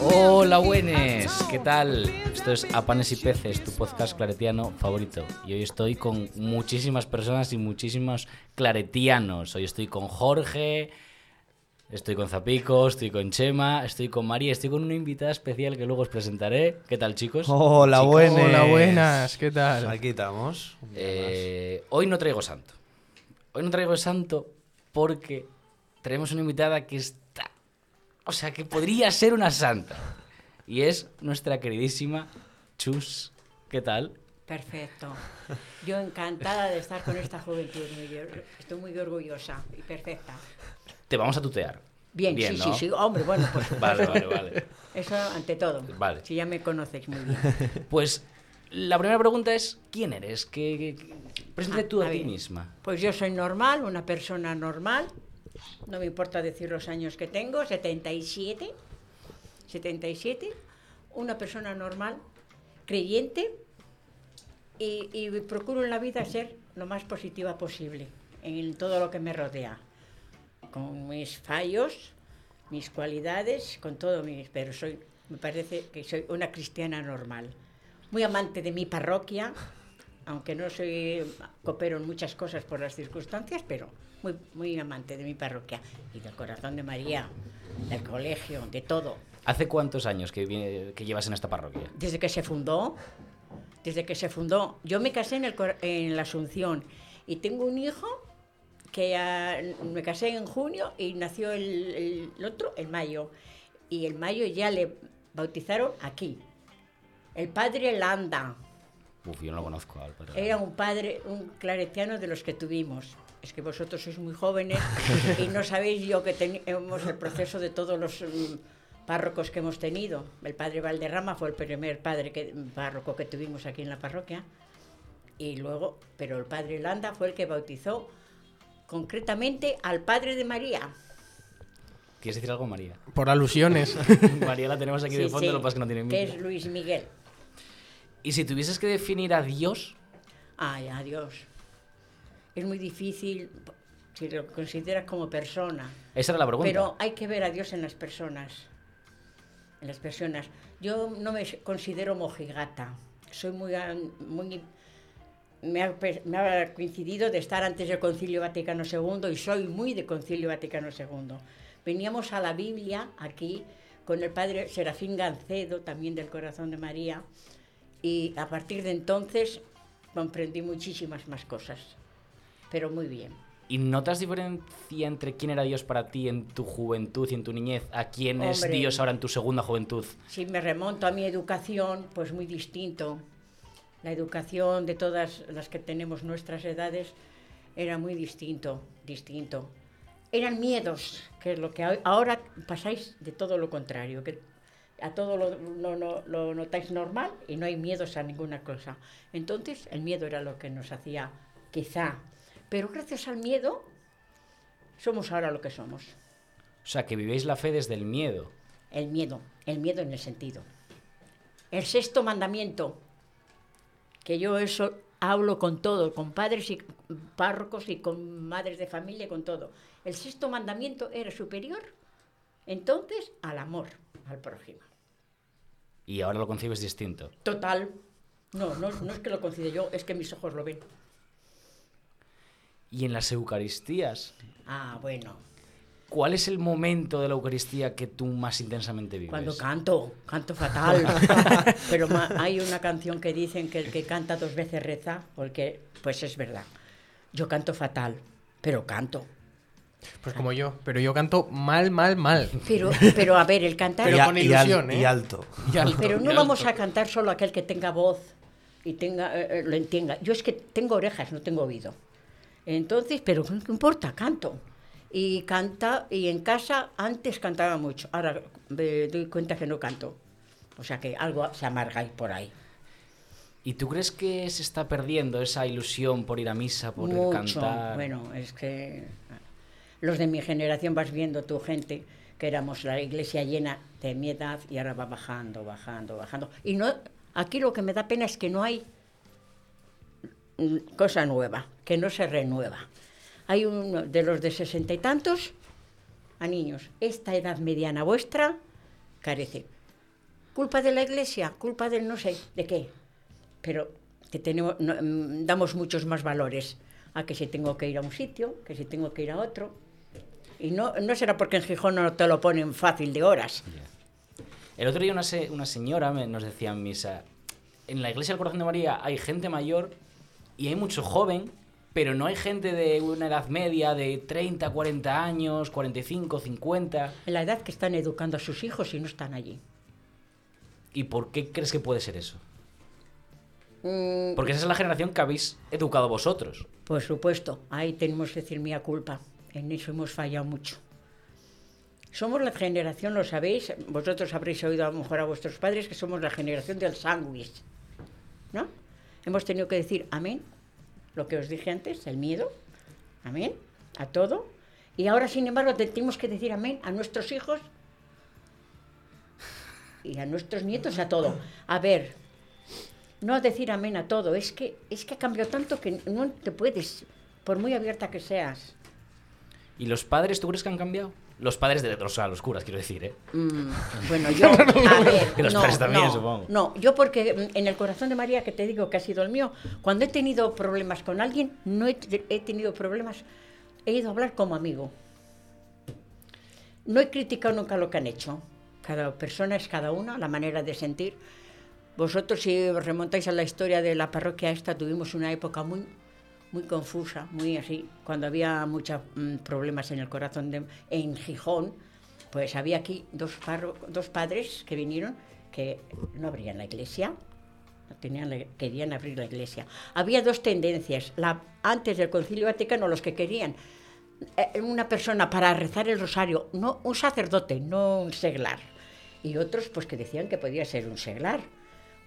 Hola in ¿qué tal? Esto es A Panes y Peces, tu podcast claretiano favorito. Y hoy estoy con muchísimas personas y muchísimos claretianos. Hoy estoy con Jorge, estoy con Zapico, estoy con Chema, estoy con María, estoy con una invitada especial que luego os presentaré. ¿Qué tal chicos? Hola, Chicos. buenas. Hola, buenas, ¿qué tal? Aquí estamos. Eh, hoy no traigo santo. Hoy no traigo santo porque traemos una invitada que está. O sea, que podría ser una santa. Y es nuestra queridísima Chus. ¿Qué tal? Perfecto. Yo encantada de estar con esta juventud. Estoy muy orgullosa y perfecta. Te vamos a tutear. Bien, sí, ¿no? sí, sí. Hombre, bueno, pues Vale, vale, vale. eso ante todo. Vale. Si ya me conocéis muy bien. Pues la primera pregunta es: ¿quién eres? ¿Qué, qué- qué- Preséntate Ah, tú a a ti ver. misma. Pues yo soy normal, una persona normal. No me importa decir los años que tengo, 77. 77. Una persona normal, creyente. Y, y procuro en la vida ser lo más positiva posible en todo lo que me rodea. Con mis fallos, mis cualidades, con todo mis. Pero soy, me parece que soy una cristiana normal. Muy amante de mi parroquia, aunque no soy coopero en muchas cosas por las circunstancias, pero muy, muy amante de mi parroquia y del corazón de María, del colegio, de todo. ¿Hace cuántos años que, viene- que llevas en esta parroquia? Desde que se fundó, desde que se fundó, yo me casé en, el, en la Asunción y tengo un hijo que me casé en junio y nació el, el- otro en mayo. Y el mayo ya le bautizaron aquí. El padre Landa. Uf, yo no lo conozco. Era un padre, un claretiano de los que tuvimos. Es que vosotros sois muy jóvenes y no sabéis yo que tenemos el proceso de todos los mm, párrocos que hemos tenido. El padre Valderrama fue el primer padre que, párroco que tuvimos aquí en la parroquia. Y luego, pero el padre Landa fue el que bautizó concretamente al padre de María. ¿Quieres decir algo, María? Por alusiones. María la tenemos aquí de Sí, fondo, sí, lo que pasa es que no tiene que es Luis Miguel. Y si tuvieses que definir a Dios, Ay, adiós. Es muy difícil si lo consideras como persona. esa era la pregunta. Pero hay que ver a Dios en las personas. En las personas. Yo no me considero mojigata. Soy muy. muy me ha, me ha coincidido de estar antes del Concilio Vaticano II y soy muy de Concilio Vaticano II. Veníamos a la Biblia aquí con el padre Serafín Gancedo, también del Corazón de María, y a partir de entonces comprendí muchísimas más cosas. Pero muy bien. ¿Y notas diferencia entre quién era Dios para ti en tu juventud y en tu niñez a quién es Hombre. Dios ahora en tu segunda juventud? Si me remonto a mi educación, pues muy distinto. La educación de todas las que tenemos nuestras edades era muy distinto, distinto. Eran miedos, que es lo que ahora pasáis de todo lo contrario, que a todo lo, lo- lo- lo notáis normal y no hay miedos a ninguna cosa. Entonces el miedo era lo que nos hacía, quizá, pero gracias al miedo somos ahora lo que somos. O sea, que vivéis la fe desde el miedo. El miedo, el miedo en el sentido. El sexto mandamiento, que yo eso hablo con todo, con padres y párrocos y con madres de familia, con todo. El sexto mandamiento era superior, entonces, al amor al prójimo. Y ahora lo concibes distinto. Total. No, no, no es que lo concida yo, es que mis ojos lo ven. Y en las Eucaristías, Ah, bueno. ¿cuál es el momento de la Eucaristía que tú más intensamente vives? Cuando canto, canto fatal. Pero hay una canción que dicen que el que canta dos veces reza, porque pues es verdad. Yo canto fatal, pero canto. Pues como yo. Pero yo canto mal, mal, mal. Pero, pero a ver, el cantar. Pero con y al- ilusión, ¿eh? Y alto. Y alto, Pero y no alto. vamos a cantar solo aquel que tenga voz y tenga, eh, eh, lo entienda. Yo es que tengo orejas, no tengo oído. Entonces, pero ¿qué importa? Canto. Y canta, y en casa antes cantaba mucho, ahora me doy cuenta que no canto. O sea que algo se amarga ahí por ahí. ¿Y tú crees que se está perdiendo esa ilusión por ir a misa, por Mucho. cantar? Bueno, es que los de mi generación vas viendo tu gente que éramos la iglesia llena de mi edad y ahora va bajando, bajando, bajando. Y no, aquí lo que me da pena es que no hay cosa nueva, que no se renueva. hay uno de los de sesenta y tantos a niños. Esta edad mediana vuestra carece. ¿Culpa de la iglesia? ¿Culpa del no sé de qué? Pero que tenemos, mm, damos muchos más valores a que si tengo que ir a un sitio, que si tengo que ir a otro. Y no, no será porque en Gijón no te lo ponen fácil de horas. El otro día una, se- una señora me- nos decía en misa, en la iglesia del corazón de María hay gente mayor y hay mucho joven, pero no hay gente de una edad media de 30, 40 años, 45, 50. En la edad que están educando a sus hijos y no están allí. ¿Y por qué crees que puede ser eso? Mm, Porque esa es la generación que habéis educado vosotros. Por supuesto, ahí tenemos que decir mía culpa. En eso hemos fallado mucho. Somos la generación, lo sabéis, vosotros habréis oído a lo mejor a vuestros padres que somos la generación del sándwich. ¿No? Hemos tenido que decir amén, lo que os dije antes, el miedo, amén, a todo. Y ahora, sin embargo, tenemos que decir amén a nuestros hijos y a nuestros nietos, a todo. A ver, no decir amén a todo, es que, es que ha cambiado tanto que no te puedes, por muy abierta que seas. ¿Y los padres, tú crees que han cambiado? Los padres de o sea, los curas, quiero decir, ¿eh? Mm, bueno, yo, a ver, Que los no, padres también, no, supongo. no, yo porque en el corazón de María, que te digo que ha sido el mío, cuando he tenido problemas con alguien, no he, he tenido problemas, he ido a hablar como amigo. No he criticado nunca lo que han hecho. Cada persona es cada una, la manera de sentir. Vosotros, si os remontáis a la historia de la parroquia esta, tuvimos una época muy, muy confusa, muy así, cuando había muchos problemas en el corazón de, en Gijón, pues había aquí dos padres que vinieron que no abrían la iglesia, no tenían la- querían abrir la iglesia. Había dos tendencias, la, antes del Concilio Vaticano los que querían eh, una persona para rezar el rosario, no un sacerdote, no un seglar, y otros pues que decían que podía ser un seglar.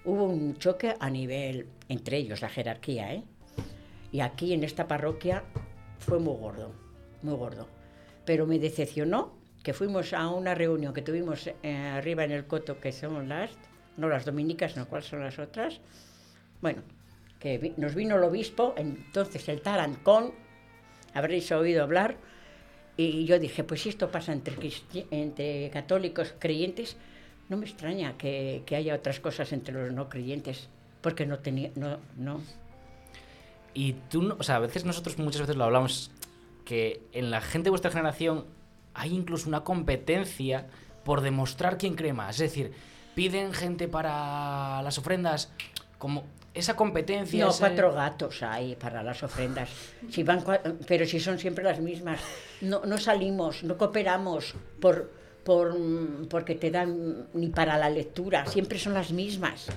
Hubo un choque a nivel entre ellos, la jerarquía, ¿eh? Y aquí en esta parroquia fue muy gordo, muy gordo. Pero me decepcionó que fuimos a una reunión que tuvimos eh, arriba en el coto, que son las, no las dominicas, no cuáles son las otras. Bueno, que nos vino el obispo, entonces el Tarancón, habréis oído hablar, y yo dije, pues si esto pasa entre, católicos creyentes, no me extraña que, que haya otras cosas entre los no creyentes, porque no tenía, no, Y tú, no- o sea, a veces nosotros muchas veces lo hablamos, que en la gente de vuestra generación hay incluso una competencia por demostrar quién cree más. Es decir, piden gente para las ofrendas, como esa competencia. No, ese- cuatro gatos hay para las ofrendas. Si van pero si son siempre las mismas. No, no salimos, no cooperamos por, por, mm, porque te dan ni para la lectura. Siempre son las mismas.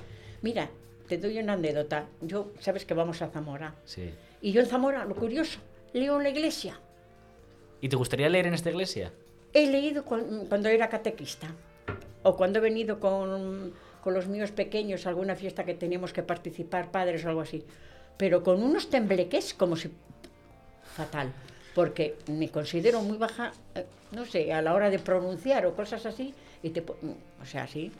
Mira, te doy una anécdota. Yo, sabes que vamos a Zamora. Sí. Y yo en Zamora, lo curioso, leo en la iglesia. ¿Y te gustaría leer en esta iglesia? He leído cuan- cuando era catequista o cuando he venido con, con los míos pequeños a alguna fiesta que teníamos que participar, padres o algo así, pero con unos tembleques como si... fatal, porque me considero muy baja, eh, no sé, a la hora de pronunciar o cosas así, y te... o sea, sí.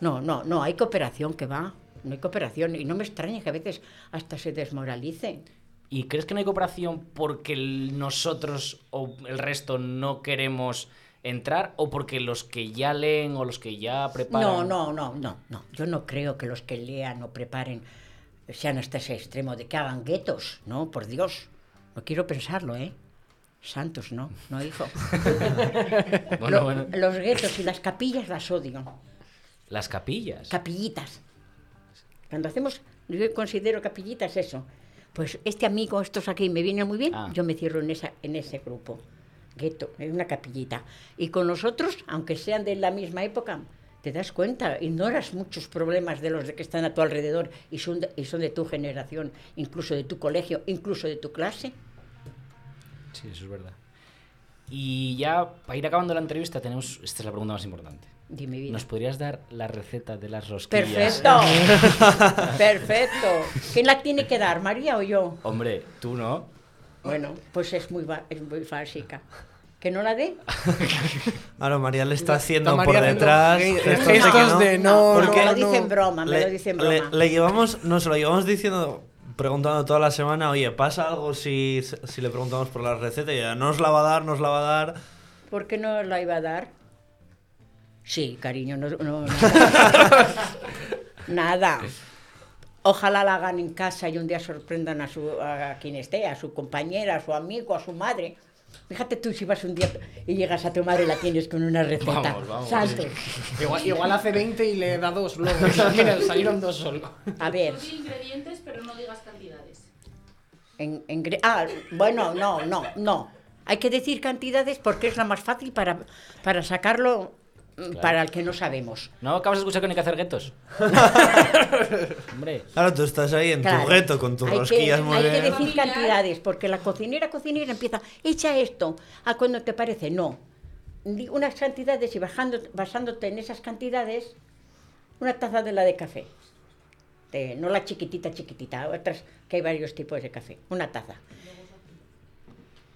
No, no, no, hay cooperación que va, no hay cooperación, y no me extraña que a veces hasta se desmoralicen. ¿Y crees que no hay cooperación porque nosotros o el resto no queremos entrar o porque los que ya leen o los que ya preparan... No, no, no, no, no. Yo no creo que los que lean o preparen sean hasta ese extremo de que hagan guetos, ¿no? Por Dios. No quiero pensarlo, ¿eh? Santos, no, no, hijo. Bueno, Lo- bueno. Los guetos y las capillas las odio. Las capillas. Capillitas. Cuando hacemos, yo considero capillitas eso. Pues este amigo, estos aquí me vienen muy bien, Ah. yo me cierro en, esa, en ese grupo. Gueto, es una capillita. Y con los otros, aunque sean de la misma época, te das cuenta, ignoras muchos problemas de los de que están a tu alrededor y son de, y son de tu generación, incluso de tu colegio, incluso de tu clase. Sí, eso es verdad. Y ya, para ir acabando la entrevista, tenemos... Esta es la pregunta más importante. De mi vida. ¿Nos podrías dar la receta de las rosquillas? Perfecto. Perfecto. ¿Quién la tiene que dar, María o yo? Hombre, tú no. Bueno, pues es muy, es muy básica. ¿Que no la dé? Ahora María le está haciendo Está por detrás ge- gestos de gestos no. de no, no, porque me lo no, dice en no. broma, me le, lo llevamos, no se lo llevamos diciendo preguntando toda la semana, oye, ¿pasa algo si, si le preguntamos por la receta? Y ella, no os la va a dar, no os la va a dar. ¿Por qué no la iba a dar? Sí, cariño, no, no- nada. Nada. Ojalá la hagan en casa y un día sorprendan a, su, a quien esté, a su compañera, a su amigo, a su madre. Fíjate tú si vas un día y llegas a tu madre y la tienes con una receta. Vamos, vamos. Salte. Igual, igual hace 20 y le da dos luego. Mira, salieron dos solo. A ver. Ingredientes, pero no digas cantidades. En, en ah, bueno, no, no, no. Hay que decir cantidades porque es la más fácil para, para sacarlo para el que no sabemos. ¿No acabas de escuchar que no hay que hacer guetos? Hombre. Claro, tú estás ahí en Claro. tu gueto con tus hay rosquillas que, muy hay que decir cantidades, porque la cocinera, cocinera empieza, echa esto, a cuando te parece, no. Unas cantidades y bajando, basándote en esas cantidades, una taza de la de café. De- no la chiquitita, chiquitita, otras que hay varios tipos de café. Una taza.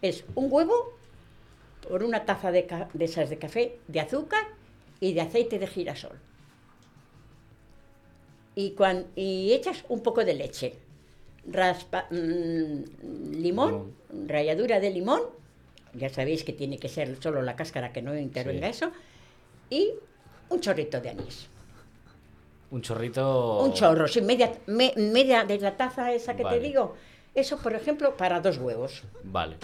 Es un huevo por una taza de, de esas de café, de azúcar y de aceite de girasol y, cuan- y echas un poco de leche, raspa, mm, limón, ralladura de limón, ya sabéis que tiene que ser solo la cáscara que no intervenga Sí. eso, y un chorrito de anís. Un chorrito. Un chorro, sí, media, me- media de la taza esa que Vale. te digo. Eso, por ejemplo, para dos huevos. Vale.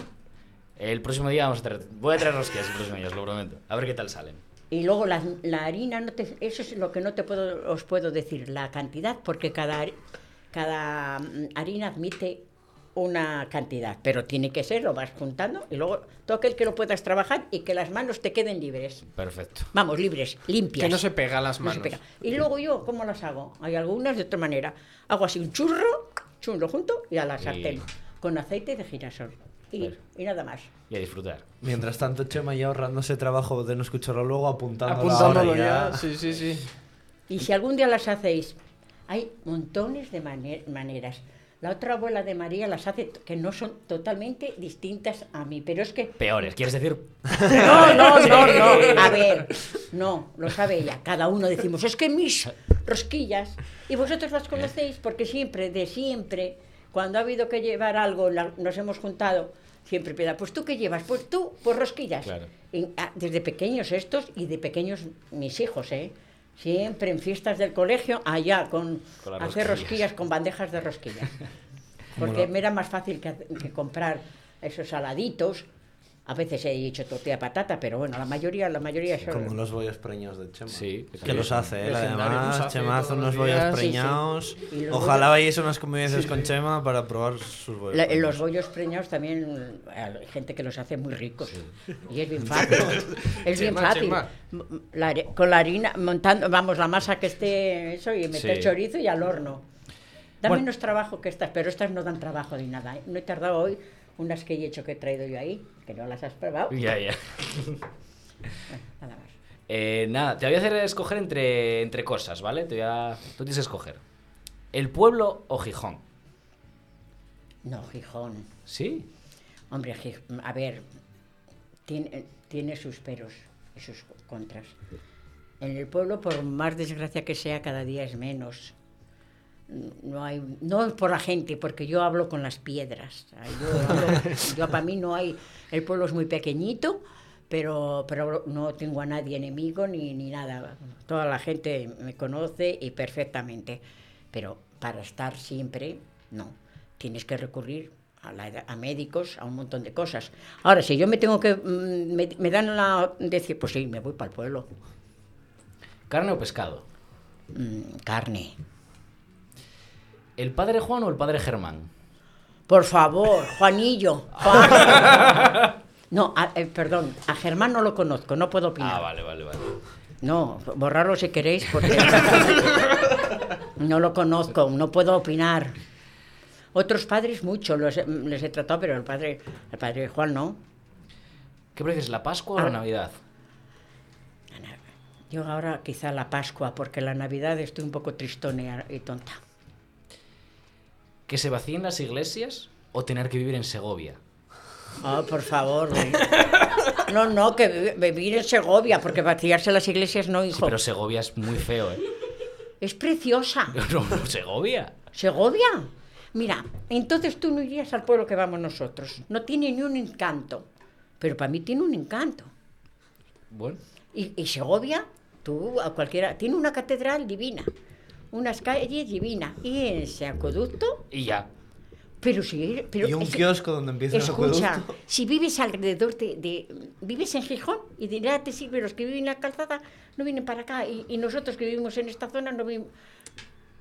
El próximo día vamos a traer. Voy a traer rosquillas el próximo día, os lo prometo. A ver qué tal salen. Y luego la, la harina, no te- eso es lo que no te puedo, os puedo decir, la cantidad, porque cada, cada mm, harina admite una cantidad, pero tiene que ser, lo vas juntando y luego toque el que lo puedas trabajar y que las manos te queden libres. Perfecto. Vamos, libres, limpias. Que no se pega las No se manos. pega. Y luego yo, ¿cómo las hago? Hay algunas de otra manera. Hago así un churro, churro junto y a la Y- sartén, con aceite de girasol. Y, Claro. y nada más. Y a disfrutar. Mientras tanto, Chema ya ahorrándose trabajo de no escucharlo luego, apuntándolo Apuntándolo ahora ya. Sí, sí, sí. Y si algún día las hacéis, hay montones de mane- maneras. La otra abuela de María las hace que no son totalmente distintas a mí, pero es que... Peores, ¿quieres decir? No, no, no, no. A ver, no, lo sabe ella. Cada uno decimos, es que mis rosquillas, y vosotros las conocéis porque siempre, de siempre, cuando ha habido que llevar algo, la- nos hemos juntado, siempre pida, pues tú qué llevas, pues tú, pues rosquillas. Claro. Y, ah, desde pequeños estos y de pequeños mis hijos, ¿eh? Siempre en fiestas del colegio, allá, con, hacer rosquillas. rosquillas con bandejas de rosquillas. Porque me era más fácil que comprar esos saladitos. A veces he dicho tortilla de patata, pero bueno, la mayoría, la mayoría son... Como los bollos preñados de Chema. Sí, que Que los hace, legendarios, además. hace Chema hace unos los bollos días. Sí, sí. preñados. Ojalá bollos- vayáis a unas convivencias con Chema para probar sus bollos. La- en preñados. los bollos preñados también hay gente que los hace muy ricos. Y es bien fácil. es bien Chema, fácil. Chema. M- la con la harina, montando, vamos, la masa que esté eso y meter Sí. chorizo y al horno. Da Bueno. menos trabajo que estas, pero estas no dan trabajo ni nada. ¿eh? No he tardado hoy unas que he hecho que he traído yo ahí, que no las has probado. Ya, ya. Bueno, nada más. Eh, nada, te voy a hacer escoger entre, entre cosas, ¿vale? Te voy a... Tú tienes que escoger. ¿El pueblo o Gijón? No, Gijón. ¿Sí? Hombre, a ver, tiene, tiene sus peros y sus contras. En el pueblo, por más desgracia que sea, cada día es menos. No hay, no por la gente, porque yo hablo con las piedras. Yo, para mí no hay, el pueblo es muy pequeñito, pero, pero no tengo a nadie enemigo ni, ni nada. Toda la gente me conoce y perfectamente. Pero para estar siempre, no. Tienes que recurrir a, la- a médicos, a un montón de cosas. Ahora, si yo me tengo que, mm, me, me dan la decir, pues sí, me voy para el pueblo. ¿Carne o pescado? Mm, carne. ¿El padre Juan o el padre Germán? Por favor, Juanillo. Juan. No, a- eh, perdón, a Germán no lo conozco, no puedo opinar. Ah, vale, vale, vale. No, borrarlo si queréis, porque no lo conozco, no puedo opinar. Otros padres mucho, los les he tratado, pero el padre, el padre Juan no. ¿Qué prefieres, la Pascua o la Ah. Navidad? Yo ahora quizá la Pascua, porque la Navidad estoy un poco tristona y tonta. ¿Que se vacíen las iglesias o tener que vivir en Segovia? Ah, por favor. güey. No, no, que vi- vivir en Segovia, porque vaciarse las iglesias no, hijo. Pero Segovia es muy feo, ¿eh? Es preciosa. No, no, Segovia. ¿Segovia? Mira, entonces tú no irías al pueblo que vamos nosotros. No tiene ni un encanto. Pero para mí tiene un encanto. Bueno, Y, y Segovia, tú a cualquiera, tiene una catedral divina, unas calles divinas. Y en ese acueducto, y ya. pero si... Pero Y un es- kiosco donde empieza el Escucha, acueducto. si vives alrededor de, de- Vives en Gijón y de nada te sirve los que viven en la calzada no vienen para acá y, y nosotros que vivimos en esta zona no vivimos...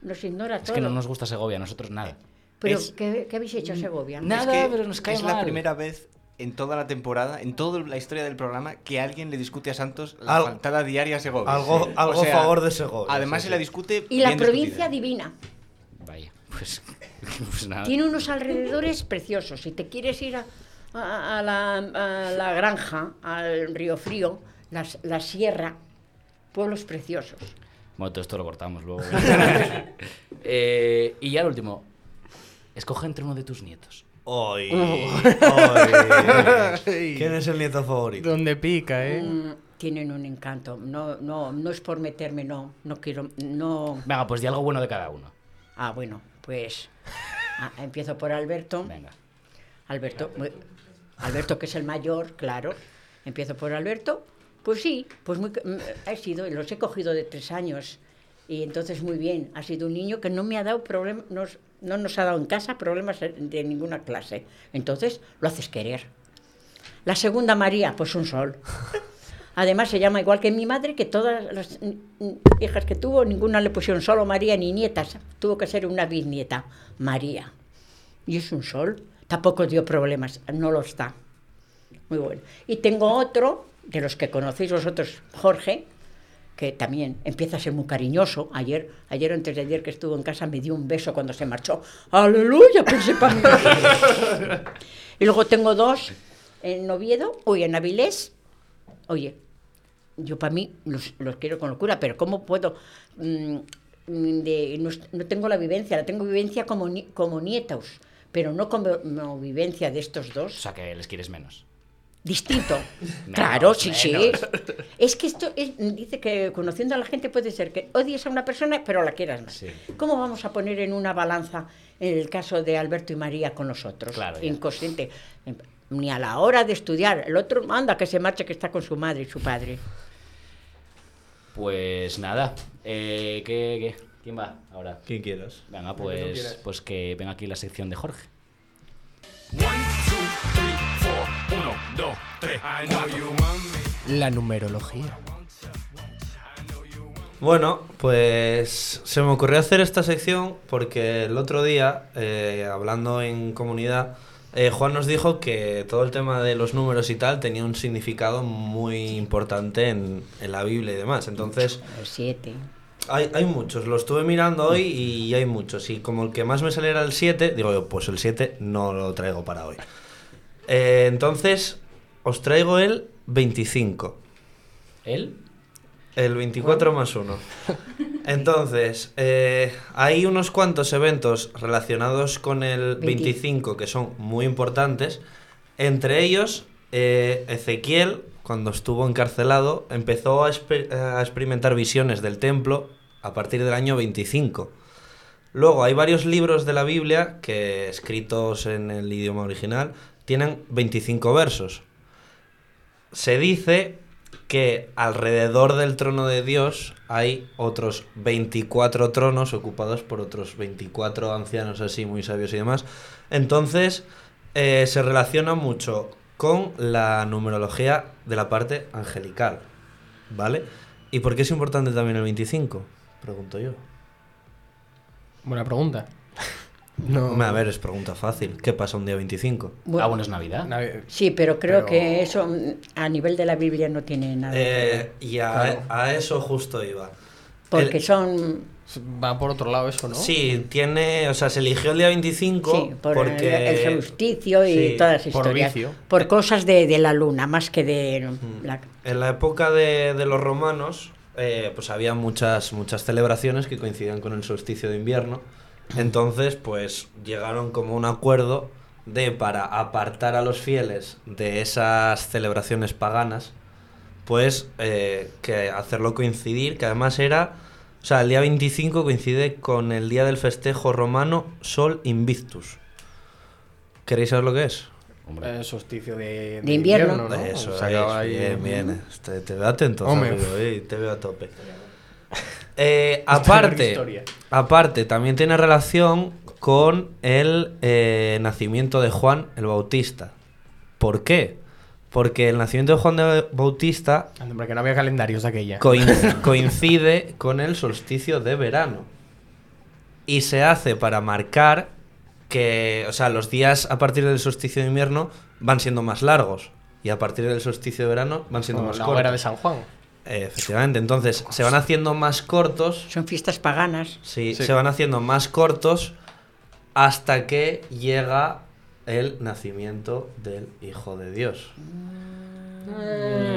Nos ignora Es todo. que no nos gusta Segovia, nosotros nada. Pero, Es- ¿qué, qué habéis hecho a Segovia? Nada, es que pero nos cae es mal. la primera vez en toda la temporada, en toda la historia del programa, que alguien le discute a Santos la Al- faltada diaria a Segovia. algo- algo a favor de Segovia, Además, sí, se la discute. Y la provincia discutida. divina. Vaya, pues, pues nada. Tiene unos alrededores preciosos. Si te quieres ir a, a- a la, a la granja, al río frío, las- la sierra, pueblos preciosos. Bueno, todo esto lo cortamos luego. Eh, y ya el último. Escoge entre uno de tus nietos. Hoy. Ay. ¿Quién es el nieto favorito? Donde pica, ¿eh? Mm, tienen un encanto. No, no, no es por meterme, no. No quiero, no. Venga, pues di algo bueno de cada uno. Ah, bueno, pues ah, empiezo por Alberto. Venga. Alberto, Alberto que es el mayor, claro. Empiezo por Alberto. Pues sí, pues muy, mm, ha sido, los he cogido de tres años. Y entonces muy bien, ha sido un niño que no me ha dado problemas, no nos ha dado en casa problemas de- ninguna clase. Entonces lo haces querer. La segunda María, pues un sol. Además se llama igual que mi madre, que todas las hijas que tuvo, ninguna le pusieron solo María ni nietas. Tuvo que ser una bisnieta, María. Y es un sol. Tampoco dio problemas, no lo está. Muy bueno. Y tengo otro, de los que conocéis vosotros, Jorge, que también empieza a ser muy cariñoso. Ayer, ayer antes de ayer que estuvo en casa me dio un beso cuando se marchó. ¡Aleluya! Mí. y luego tengo dos en Oviedo, hoy en Avilés. Oye, yo para mí los, los quiero con locura, pero ¿cómo puedo? mm, mm, de- no, no tengo la vivencia, la tengo vivencia como, como nietos, pero no como, como vivencia de estos O dos. sea, que les quieres menos. Distinto. Menos, claro, sí, sí. Es que esto es- dice que conociendo a la gente puede ser que odies a una persona, pero la quieras más. Sí. ¿Cómo vamos a poner en una balanza en el caso de Alberto y María con nosotros? Claro. Inconsciente. Ni a la hora de estudiar. El otro manda que se marche, que está con su madre y su padre. Pues nada. Eh, ¿qué, qué? quién va ahora? Quien quieras. Venga, pues, quieras. pues que venga aquí la sección de Jorge. La numerología. Bueno, pues se me ocurrió hacer esta sección porque el otro día, eh, hablando en comunidad, eh, Juan nos dijo que todo el tema de los números y tal tenía un significado muy importante en, en la Biblia y demás. Entonces, Los siete. hay, hay muchos, lo estuve mirando hoy y hay muchos. Y como el que más me saliera el 7, digo yo, pues el 7 no lo traigo para hoy. Eh, entonces, os traigo el 25. ¿Él? El 24 más 1. Entonces, eh, hay unos cuantos eventos relacionados con el 25 que son muy importantes. Entre ellos, eh, Ezequiel, cuando estuvo encarcelado, empezó a, exper- a experimentar visiones del templo a partir del año 25. Luego, hay varios libros de la Biblia que, escritos en el idioma original, tienen 25 versos se dice que alrededor del trono de Dios hay otros 24 tronos ocupados por otros 24 ancianos así muy sabios y demás. Entonces eh, se relaciona mucho con la numerología de la parte angelical, ¿vale? ¿Y por qué es importante también el 25? Pregunto yo. Buena pregunta. No. A ver, es pregunta fácil. ¿Qué pasa un día 25? Ah, bueno, es Navidad. Navi- Sí, pero creo Pero- que eso mm, a nivel de la Biblia no tiene nada. que Eh, ver. y a, Claro. a eso justo iba. Porque el- son Va por otro lado eso, ¿no? Sí, tiene, o sea, se eligió el día 25 Sí, por porque el, el solsticio y Sí, todas las por historias. vicio. Por cosas de, de la luna, más que de la... en la época de, de los romanos, eh, pues había muchas, muchas celebraciones que coincidían con el solsticio de invierno. Entonces, pues llegaron como un acuerdo de para apartar a los fieles de esas celebraciones paganas, pues eh, que hacerlo coincidir, que además era O sea, el día 25 coincide con el día del festejo romano Sol Invictus. ¿Queréis saber lo que es? Hombre, Eh, solsticio de, De invierno. ¿no? Eso Se acaba es, ahí. bien, bien. Te, te veo atento, Hombre. amigo, eh, te veo a tope. Eh, aparte, aparte, también tiene relación con el eh, nacimiento de Juan el Bautista. ¿Por qué? Porque el nacimiento de Juan el Bautista Hombre, que no había calendarios aquella. coin- coincide con el solsticio de verano. Y se hace para marcar que, o sea, los días a partir del solsticio de invierno van siendo más largos. Y a partir del solsticio de verano van siendo Como más la cortos. de San Juan. Efectivamente, entonces se van haciendo más cortos. Son fiestas paganas. Sí, Sí. se van haciendo más cortos hasta que llega el nacimiento del Hijo de Dios.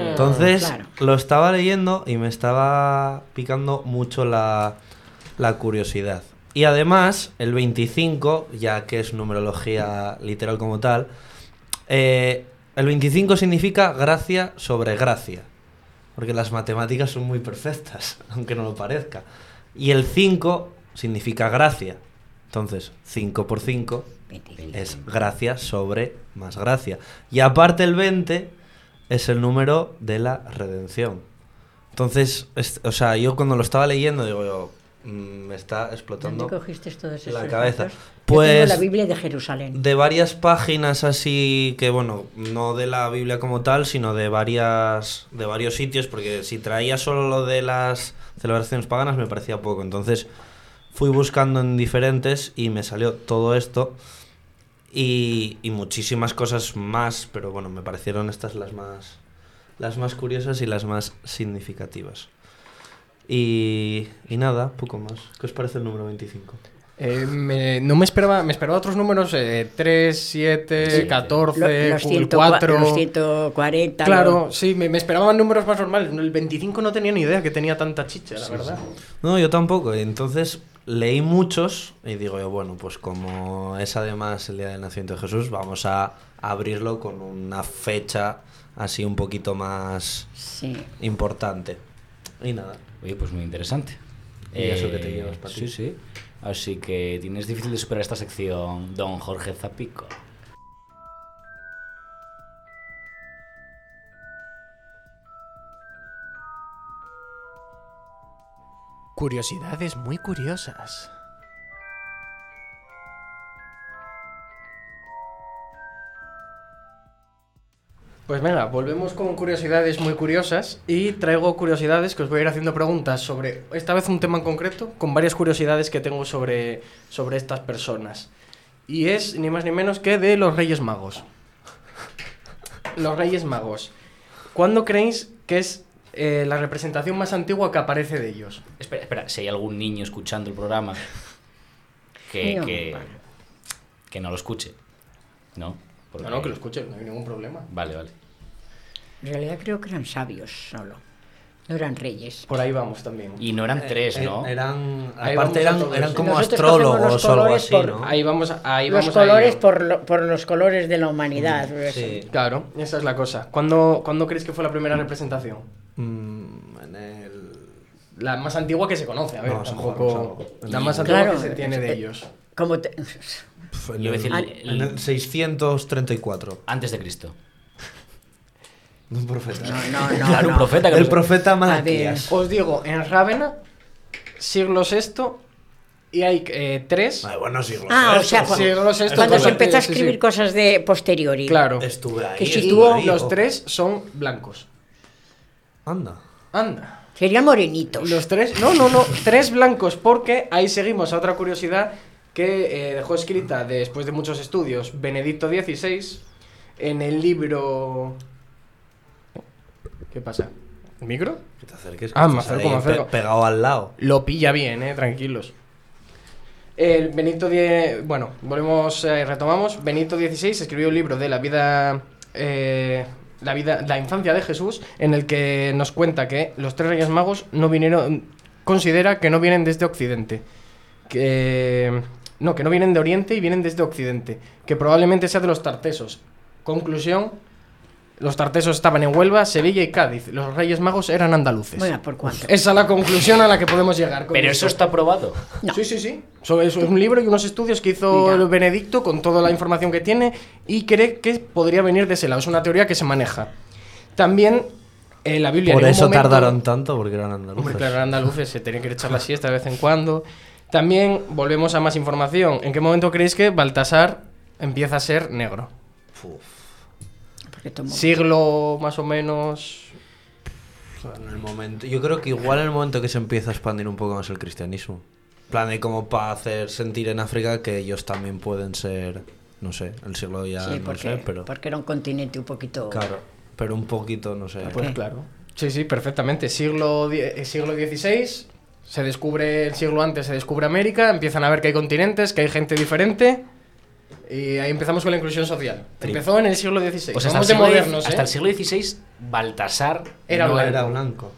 Entonces, Claro. lo estaba leyendo y me estaba picando mucho la, la curiosidad. Y además, el 25, ya que es numerología literal como tal, eh, el 25 significa gracia sobre gracia. Porque las matemáticas son muy perfectas, aunque no lo parezca. Y el 5 significa gracia. Entonces, 5 por 5 es gracia sobre más gracia. Y aparte el 20 es el número de la redención. Entonces, es- o sea, yo cuando lo estaba leyendo, digo, yo, me está explotando ¿Dónde cogiste todos esos la cabeza. Yo Pues tengo la Biblia de Jerusalén. de varias páginas así que bueno, no de la Biblia como tal, sino de varias de varios sitios, porque si traía solo lo de las celebraciones paganas me parecía poco. Entonces, fui buscando en diferentes y me salió todo esto y, y muchísimas cosas más, pero bueno, me parecieron estas las más las más curiosas y las más significativas. Y, y nada, poco más. ¿Qué os parece el número 25? Eh, me- no me esperaba, me esperaba otros números, eh, 3, 7, Sí. 14, Lo- los, 104, 4. los 140. Claro, los- sí, me, me esperaban números más normales. El 25 no tenía ni idea que tenía tanta chicha, la verdad. No, yo tampoco. Entonces leí muchos y digo yo, bueno, pues como es además el día del nacimiento de Jesús, vamos a abrirlo con una fecha así un poquito más Sí. importante. Y nada. Oye, pues muy interesante. Y eso que te llevas pa' ti. Sí, sí. Así que tienes difícil de superar esta sección, don Jorge Zapico. Curiosidades muy curiosas. Pues venga, volvemos con curiosidades muy curiosas y traigo curiosidades que os voy a ir haciendo preguntas sobre, esta vez un tema en concreto, con varias curiosidades que tengo sobre, sobre estas personas. Y es ni más ni menos que de los Reyes Magos. Los Reyes Magos. ¿Cuándo creéis que es eh, la representación más antigua que aparece de ellos? Espera, espera, si hay algún niño escuchando el programa que, No, que, que no lo escuche. ¿No? Porque- No, no, que lo escuchen, no hay ningún problema. Vale, vale. En realidad creo que eran sabios solo. No eran reyes. Por ahí vamos también. Y no eran tres, Eh, ¿no? Eran, Ahí aparte eran, eran como Nosotros astrólogos o algo así, por- ¿no? Ahí vamos, a- ahí los vamos colores por, lo- por los colores de la humanidad. Sí. Claro, esa es la cosa. ¿Cuándo, ¿Cuándo crees que fue la primera representación? Mm, en el... La más antigua que se conoce, a ver, No, tampoco... Juan. La más antigua Claro, que se tiene de eh, ellos. Como te- en Yo iba a el- decir Ah, el- en el 634. Antes de Cristo. Un profeta. No, no, no. claro, un profeta que El no- profeta. Malaquías. Os digo, en Rávena, siglo VI, y hay eh, tres... Ay, bueno, siglos Ah, o sea, cu- Siglo VI, cuando se empezó a sí, sí. escribir cosas de posteriori. Claro, Estuve ahí. Que estuve situó ahí, los tres son blancos. Anda. Anda. Serían morenitos. Los tres, no, no, no, tres blancos, porque ahí seguimos a otra curiosidad que eh, dejó escrita después de muchos estudios Benedicto XVI en el libro. ¿Qué pasa? ¿El micro? Que te acerques. Ah, me acerco, ahí me acerco. pe- pegado al lado. Lo pilla bien, eh, tranquilos. El Benito bueno, volvemos, eh, retomamos. Benito XVI escribió un libro de la vida, eh, la vida, la infancia de Jesús, en el que nos cuenta que los tres Reyes Magos no vinieron, considera que no vienen desde Occidente, que no, que no vienen de Oriente y vienen desde Occidente, que probablemente sea de los tartesos. Conclusión, Los tartesos estaban en Huelva, Sevilla y Cádiz. Los Reyes Magos eran andaluces. Bueno, ¿por cuánto? Esa es la conclusión a la que podemos llegar. con Pero esto. eso está probado. No. Sí, sí, sí. Eso es un libro y unos estudios que hizo Mira. Benedicto con toda la información que tiene y cree que podría venir de ese lado. Es una teoría que se maneja. También eh, la Biblia. Por en eso momento- tardaron tanto, porque eran andaluces. Hombre, claro, eran andaluces, se tenían que echar la siesta de vez en cuando. También volvemos a más información. ¿En qué momento creéis que Baltasar empieza a ser negro? Tomó- Siglo más o menos. En el momento, yo creo que igual en el momento que se empieza a expandir un poco más el cristianismo. En plan, de como para hacer sentir en África que ellos también pueden ser, no sé, el siglo ya Sí, no porque, sé, pero... porque era un continente un poquito... Claro, pero un poquito, no sé. Pues claro. Sí, sí, perfectamente. Siglo, die- eh, siglo XVI, se descubre el siglo antes, se descubre América, empiezan a ver que hay continentes, que hay gente diferente. Y ahí empezamos con la inclusión social. Empezó en el siglo XVI. Pues hasta el, Vamos de siglo, modernos, hasta ¿eh? el siglo XVI, Baltasar Era no blanco. Era blanco.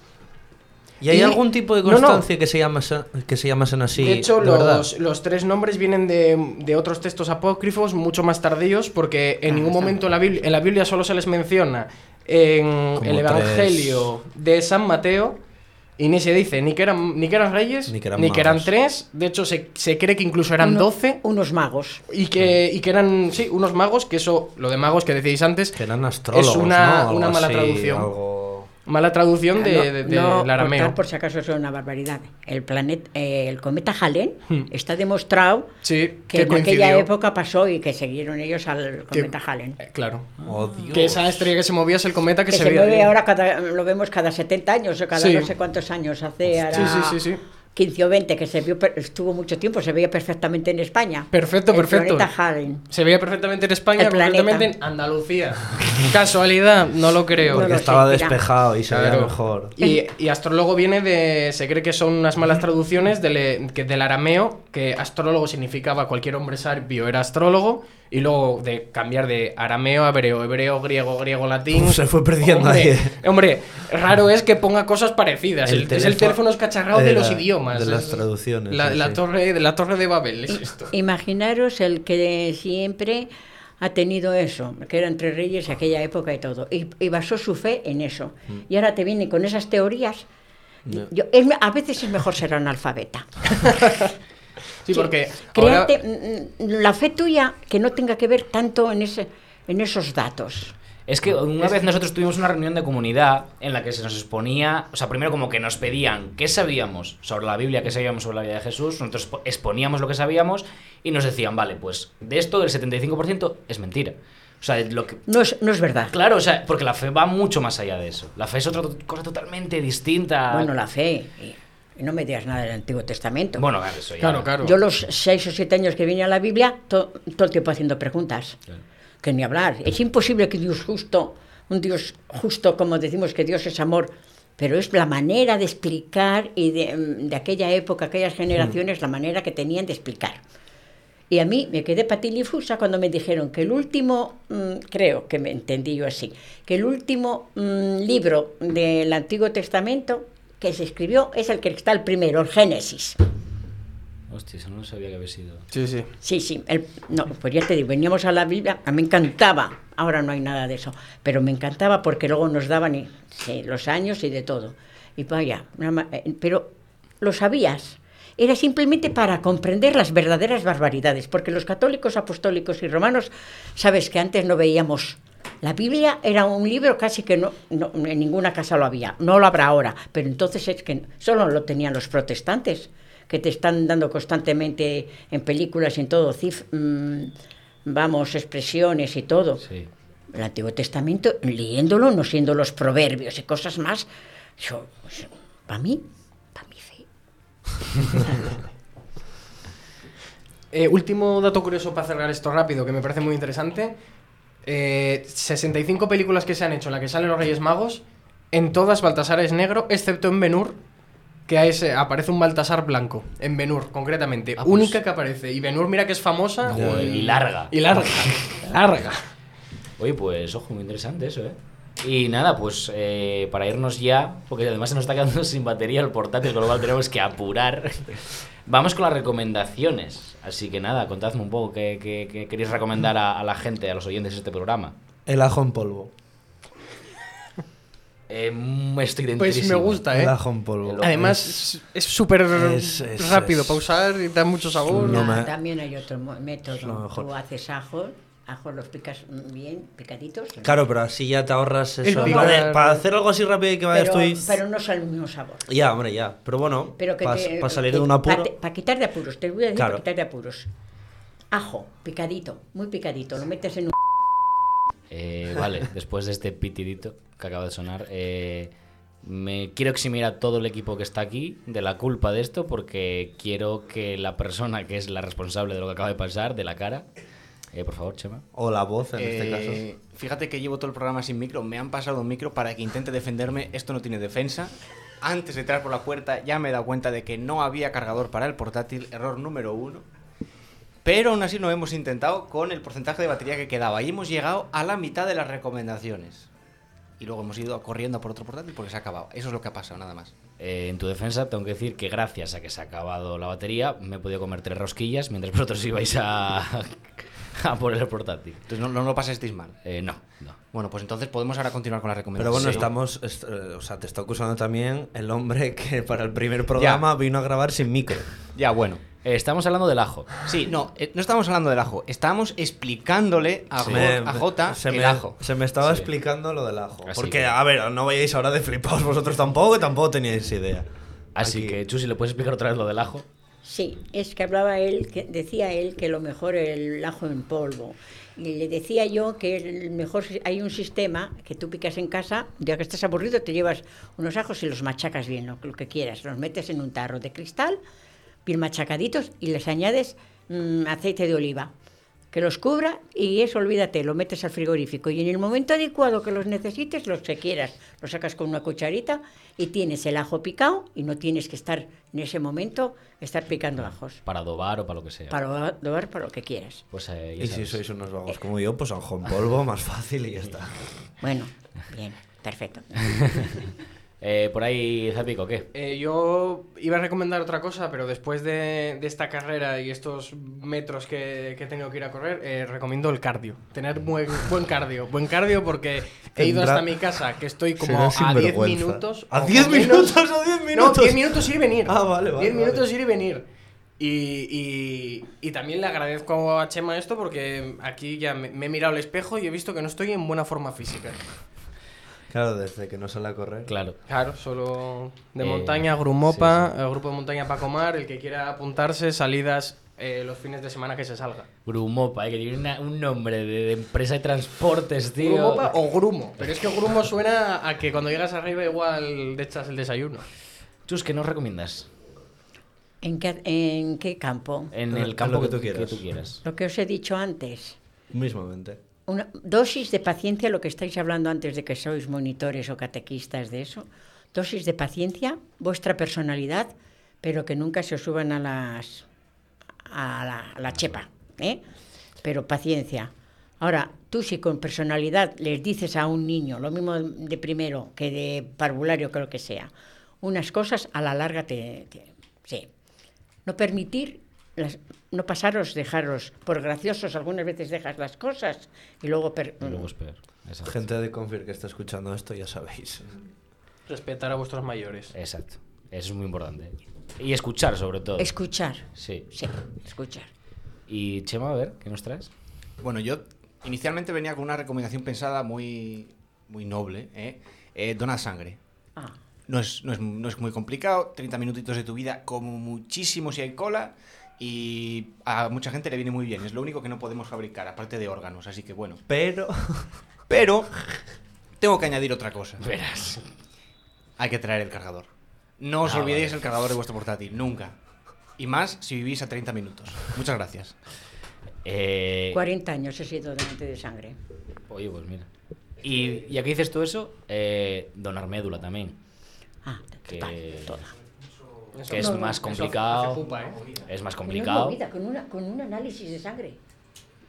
¿Y hay Y- algún tipo de No, no. constancia que se llamasen, que se llamasen así? de hecho, los, los tres nombres vienen de, de otros textos apócrifos mucho más tardíos, porque en Ah, ningún momento en la, Biblia, en la Biblia solo se les menciona en Como el Evangelio de San Mateo. Y ni se dice ni que eran, ni que eran reyes, Ni que eran ni que eran tres. De hecho, se, se cree que incluso eran Uno- doce. Unos magos. Y que, y que eran, sí, unos magos, que eso, lo de magos que decíais antes, Que eran astrólogos, una- ¿no? Algo una mala así, traducción. algo- mala traducción de, No- de- de- no del arameo. cortar por si acaso es una barbaridad. El planeta, eh, el cometa Halen Hmm. está demostrado Sí, que, en coincidió. aquella época pasó y que siguieron ellos al Que- cometa Halen. eh, Claro. Oh, Dios. Que esa estrella que se movía es el cometa que, Que se, se, veía. mueve ahora, cada, lo vemos cada 70 años o cada Sí. no sé cuántos años. Hace ahora Sí, sí, sí, sí. 15 o 20 que se vio, estuvo mucho tiempo, se veía perfectamente en España. Perfecto, el perfecto. Se veía perfectamente en España, El planeta. concretamente en Andalucía. Casualidad, no lo creo. Porque No lo sé, estaba mira. despejado y se veía Claro. mejor. Y, y astrólogo viene de. Se cree que son unas malas traducciones del, que- del arameo, que astrólogo significaba cualquier hombre sabio era astrólogo, y luego de cambiar de arameo a hebreo, hebreo, griego, griego, latín. Uf, se fue perdiendo hombre, ahí. Hombre, raro es que ponga cosas parecidas. El- es el teléfono escacharrado de, de los la- idiomas. de las es traducciones, La, sí, la sí. torre, la torre de Babel es esto. Imaginaros el que siempre ha tenido eso, que eran tres reyes en aquella época y todo, y, y basó su fe en eso. Y ahora te viene con esas teorías. No. Yo, es a veces es mejor ser analfabeta. Sí, porque ahora- Créate, mm, mm, la fe tuya que no tenga que ver tanto en, ese, en esos datos. Es que una vez nosotros tuvimos una reunión de comunidad en la que se nos exponía, o sea, primero como que nos pedían qué sabíamos sobre la Biblia, qué sabíamos sobre la vida de Jesús, nosotros expo- exponíamos lo que sabíamos y nos decían, vale, pues de esto el 75% es mentira. O sea, lo que... No es, no es verdad. Claro, o sea, porque la fe va mucho más allá de eso. La fe es otra cosa totalmente distinta. Bueno, la fe. No me digas nada del Antiguo Testamento. Bueno, claro, eso ya... Claro, claro. Yo los seis o siete años que vine a la Biblia, to- todo el tiempo haciendo preguntas. Que ni hablar. Es imposible que Dios justo, un Dios justo, como decimos que Dios es amor, pero es la manera de explicar y de, mm, de aquella época, aquellas generaciones, la manera que tenían de explicar. Y a mí me quedé patilifusa cuando me dijeron que el último, mm, creo que me entendí yo así, que el último mm, libro del Antiguo Testamento que se escribió es el que está el primero, el Génesis. Hostia, eso no sabía que había sido... Sí, sí. Sí, sí. el- no, pues ya te digo, veníamos a la Biblia, a mí me encantaba. Ahora no hay nada de eso, pero me encantaba porque luego nos daban y- sí, los años y de todo. Y vaya, eh, pero lo sabías. Era simplemente para comprender las verdaderas barbaridades, porque los católicos, apostólicos y romanos, sabes que antes no veíamos. La Biblia era un libro casi que no, no- en ninguna casa lo había, no lo habrá ahora, pero entonces es que solo lo tenían los protestantes que te están dando constantemente en películas y en todo, cif- mm, vamos, expresiones y todo. Sí. El Antiguo Testamento, leyéndolo, no siendo los proverbios y cosas más, eso, para mí, para mí fe. Eh, último dato curioso para cerrar esto rápido, que me parece muy interesante. Eh, 65 películas que se han hecho en las que salen los Reyes Magos, en todas Baltasar es negro, excepto en Benur, que aparece un Baltasar blanco. En Benur, concretamente. Ah, pues- Única que aparece. Y Benur, mira que es famosa. Joder, y larga. Y larga. larga. Oye, pues ojo, muy interesante eso, ¿eh? Y nada, pues eh, para irnos ya, porque además se nos está quedando sin batería el portátil, con lo cual tenemos que apurar. Vamos con las recomendaciones. Así que nada, contadme un poco qué, qué- qué queréis recomendar a, a la gente, a los oyentes de este programa. El ajo en polvo. Eh, mm, estoy Pues me gusta, El ¿eh? ajo en polvo. Además, Es- súper rápido es- para usar y da mucho sabor. No Ah, me- También hay otro método. Tú haces ajos, ajos los picas bien, picaditos. Claro, pero así ya te ahorras eso. Para, para hacer algo así rápido y que vayas pero, tú y... pero no es el mismo sabor. Ya, hombre, ya. Pero bueno, Pero que para te- salir que- de un apuro... Para quitar de apuros, te voy a decir Claro. para quitar de apuros. Ajo, picadito, muy picadito, lo metes en un... Eh, vale, después de este pitidito que acaba de sonar, eh, me quiero eximir a todo el equipo que está aquí de la culpa de esto porque quiero que la persona que es la responsable de lo que acaba de pasar, de la cara, eh, por favor, Chema. O la voz, en este Eh, Fíjate que llevo todo el programa sin micro, me han pasado un micro para que intente defenderme, esto no tiene defensa. Antes de entrar por la puerta ya me he dado cuenta de que no había cargador para el portátil, error número uno. Pero aún así lo hemos intentado con el porcentaje de batería que quedaba y hemos llegado a la mitad de las recomendaciones. Y luego hemos ido corriendo por otro portátil porque se ha acabado. Eso es lo que ha pasado, nada más. Eh, en tu defensa, tengo que decir que gracias a que se ha acabado la batería, me he podido comer tres rosquillas mientras vosotros ibais a, a por el portátil. Entonces no, no lo pasasteis mal. Eh, no, no. Bueno, pues entonces podemos ahora continuar con las Pero recomendaciones. bueno, Sí. estamos... est- eh, o sea, te está acusando también el hombre que para el primer programa vino a grabar sin micro. Ya, bueno. Eh, estamos hablando del ajo. Sí, no, eh, no estamos hablando del ajo. Estábamos explicándole a, me- a Jota se el me, ajo. Se me estaba Sí. explicando lo del ajo. Así Porque, que- a ver, no vayáis ahora de flipados vosotros tampoco, que tampoco teníais idea. Así Aquí. que, Chusi, ¿le puedes explicar otra vez lo del ajo? Sí, es que hablaba él, que decía él que lo mejor el ajo en polvo. Y le decía yo que el mejor hay un sistema que tú picas en casa, ya que estás aburrido, te llevas unos ajos y los machacas bien, lo, lo que quieras. Los metes en un tarro de cristal, bien machacaditos, y les añades mm, aceite de oliva. Que los cubra y eso, olvídate, lo metes al frigorífico. Y en el momento adecuado que los necesites, los que quieras, los sacas con una cucharita y tienes el ajo picado y no tienes que estar en ese momento estar picando ajos. Para adobar o para lo que sea. Para adobar para lo que quieras. Pues eh, Y si sois unos vagos como yo, pues ajo en polvo, más fácil y ya está. Bueno, bien, perfecto. Eh, por ahí, Zapico, ¿qué? Eh, yo iba a recomendar otra cosa, pero después de, de esta carrera y estos metros que, que he tenido que ir a correr, eh, recomiendo el cardio. Tener buen, buen cardio. Buen cardio porque he ido hasta mi casa, que estoy como a 10 sinvergüenza. minutos. ¿A o 10 menos. minutos? ¿A 10 No, minutos? 10 minutos ir y venir. Ah, vale, vale, 10 minutos vale. ir y venir. Y, y- y también le agradezco a Chema esto porque aquí ya me, me he mirado al espejo y he visto que no estoy en buena forma física. Claro, desde que no sale a correr. Claro. Claro, solo de Eh, montaña, Grumopa, sí, el grupo de montaña Pacomar, el que quiera apuntarse, salidas eh, los fines de semana que se salga. Grumopa, eh, que tiene una- un nombre de, de empresa de transportes, tío. Grumopa o Grumo, pero es que Grumo suena a que cuando llegas arriba igual te echas el desayuno. Chus, ¿qué nos recomiendas? ¿En qué, en qué campo? En Eh, el campo lo que que, tú quieras. que tú quieras. Lo que os he dicho antes. Mismamente. Dosis de paciencia, lo que estáis hablando antes de que sois monitores o catequistas de eso. Dosis de paciencia, vuestra personalidad, pero que nunca se os suban a las a la, a la chepa, ¿eh? Pero paciencia. Ahora, tú si con personalidad les dices a un niño, lo mismo de primero que de parvulario que lo que sea, unas cosas a la larga te, te- sí. No permitir, las- no pasaros, dejaros por graciosos, algunas veces dejas las cosas y luego... per- Y luego es peor. Gente de Confir que está escuchando esto, ya sabéis. Respetar a vuestros mayores. Exacto. Eso es muy importante. Y escuchar, sobre todo. Escuchar, Sí. sí, escuchar. Y Chema, a ver, ¿qué nos traes? Bueno, yo inicialmente venía con una recomendación pensada muy, muy noble. ¿eh? Eh, dona sangre. Ah, No es, no, es, no es muy complicado, 30 minutitos de tu vida, como muchísimo si hay cola, y a mucha gente le viene muy bien. Es lo único que no podemos fabricar, aparte de órganos, así que bueno. Pero. Pero tengo que añadir otra cosa. Verás. Hay que traer el cargador. No os Ah, olvidéis vale. el cargador de vuestro portátil, nunca. Y más si vivís a 30 minutos. Muchas gracias. Eh, 40 años he sido donante de sangre. oye, pues mira. Y ya que dices tú eso, eh, donar médula también. Ah, Que- total, toda. Que es no, más Eso complicado. ¿eh? Es más complicado. con, una, con un análisis de sangre.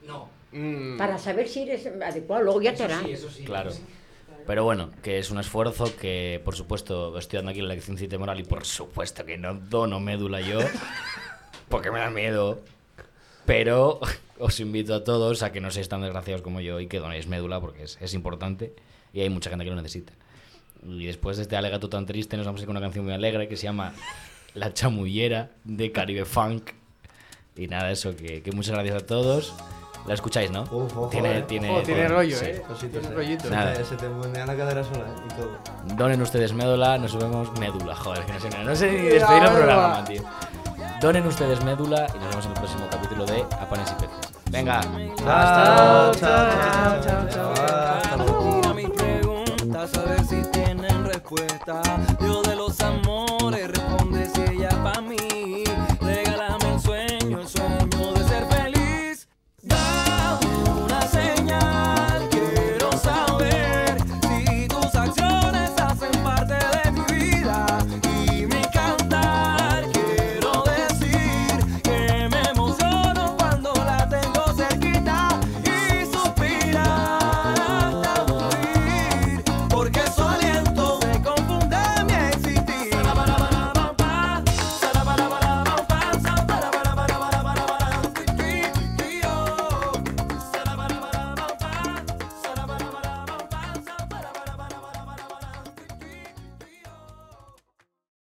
No. Mm, Para saber si eres adecuado, luego ya te harán. Claro. Pero bueno, que es un esfuerzo que, por supuesto, estoy dando aquí la lección moral y por supuesto que no dono médula yo, porque me da miedo. Pero os invito a todos a que no seáis tan desgraciados como yo y que donéis médula porque es, es importante y hay mucha gente que lo necesita. Y después de este alegato tan triste, nos vamos a ir con una canción muy alegre que se llama La Chamullera de Caribe Funk. Y nada, eso, que, que muchas gracias a todos. La escucháis, ¿no? Uf, ojo, tiene, eh. tiene, Ojo, tiene rollo, sí. eh. Cositas, Tiene eh. rollito. Se Nada. te- Se te monea la cadera sola y todo. Donen ustedes médula, nos vemos médula. Joder, que no sé, no sé ni despedir el programa, tío. Donen ustedes médula y nos vemos en el próximo capítulo de A Panes y Peces. Venga, Chao, chao, chao, chao, chao. Hasta luego. Mira mi pregunta, a ver si tienen respuesta. Yo de los amores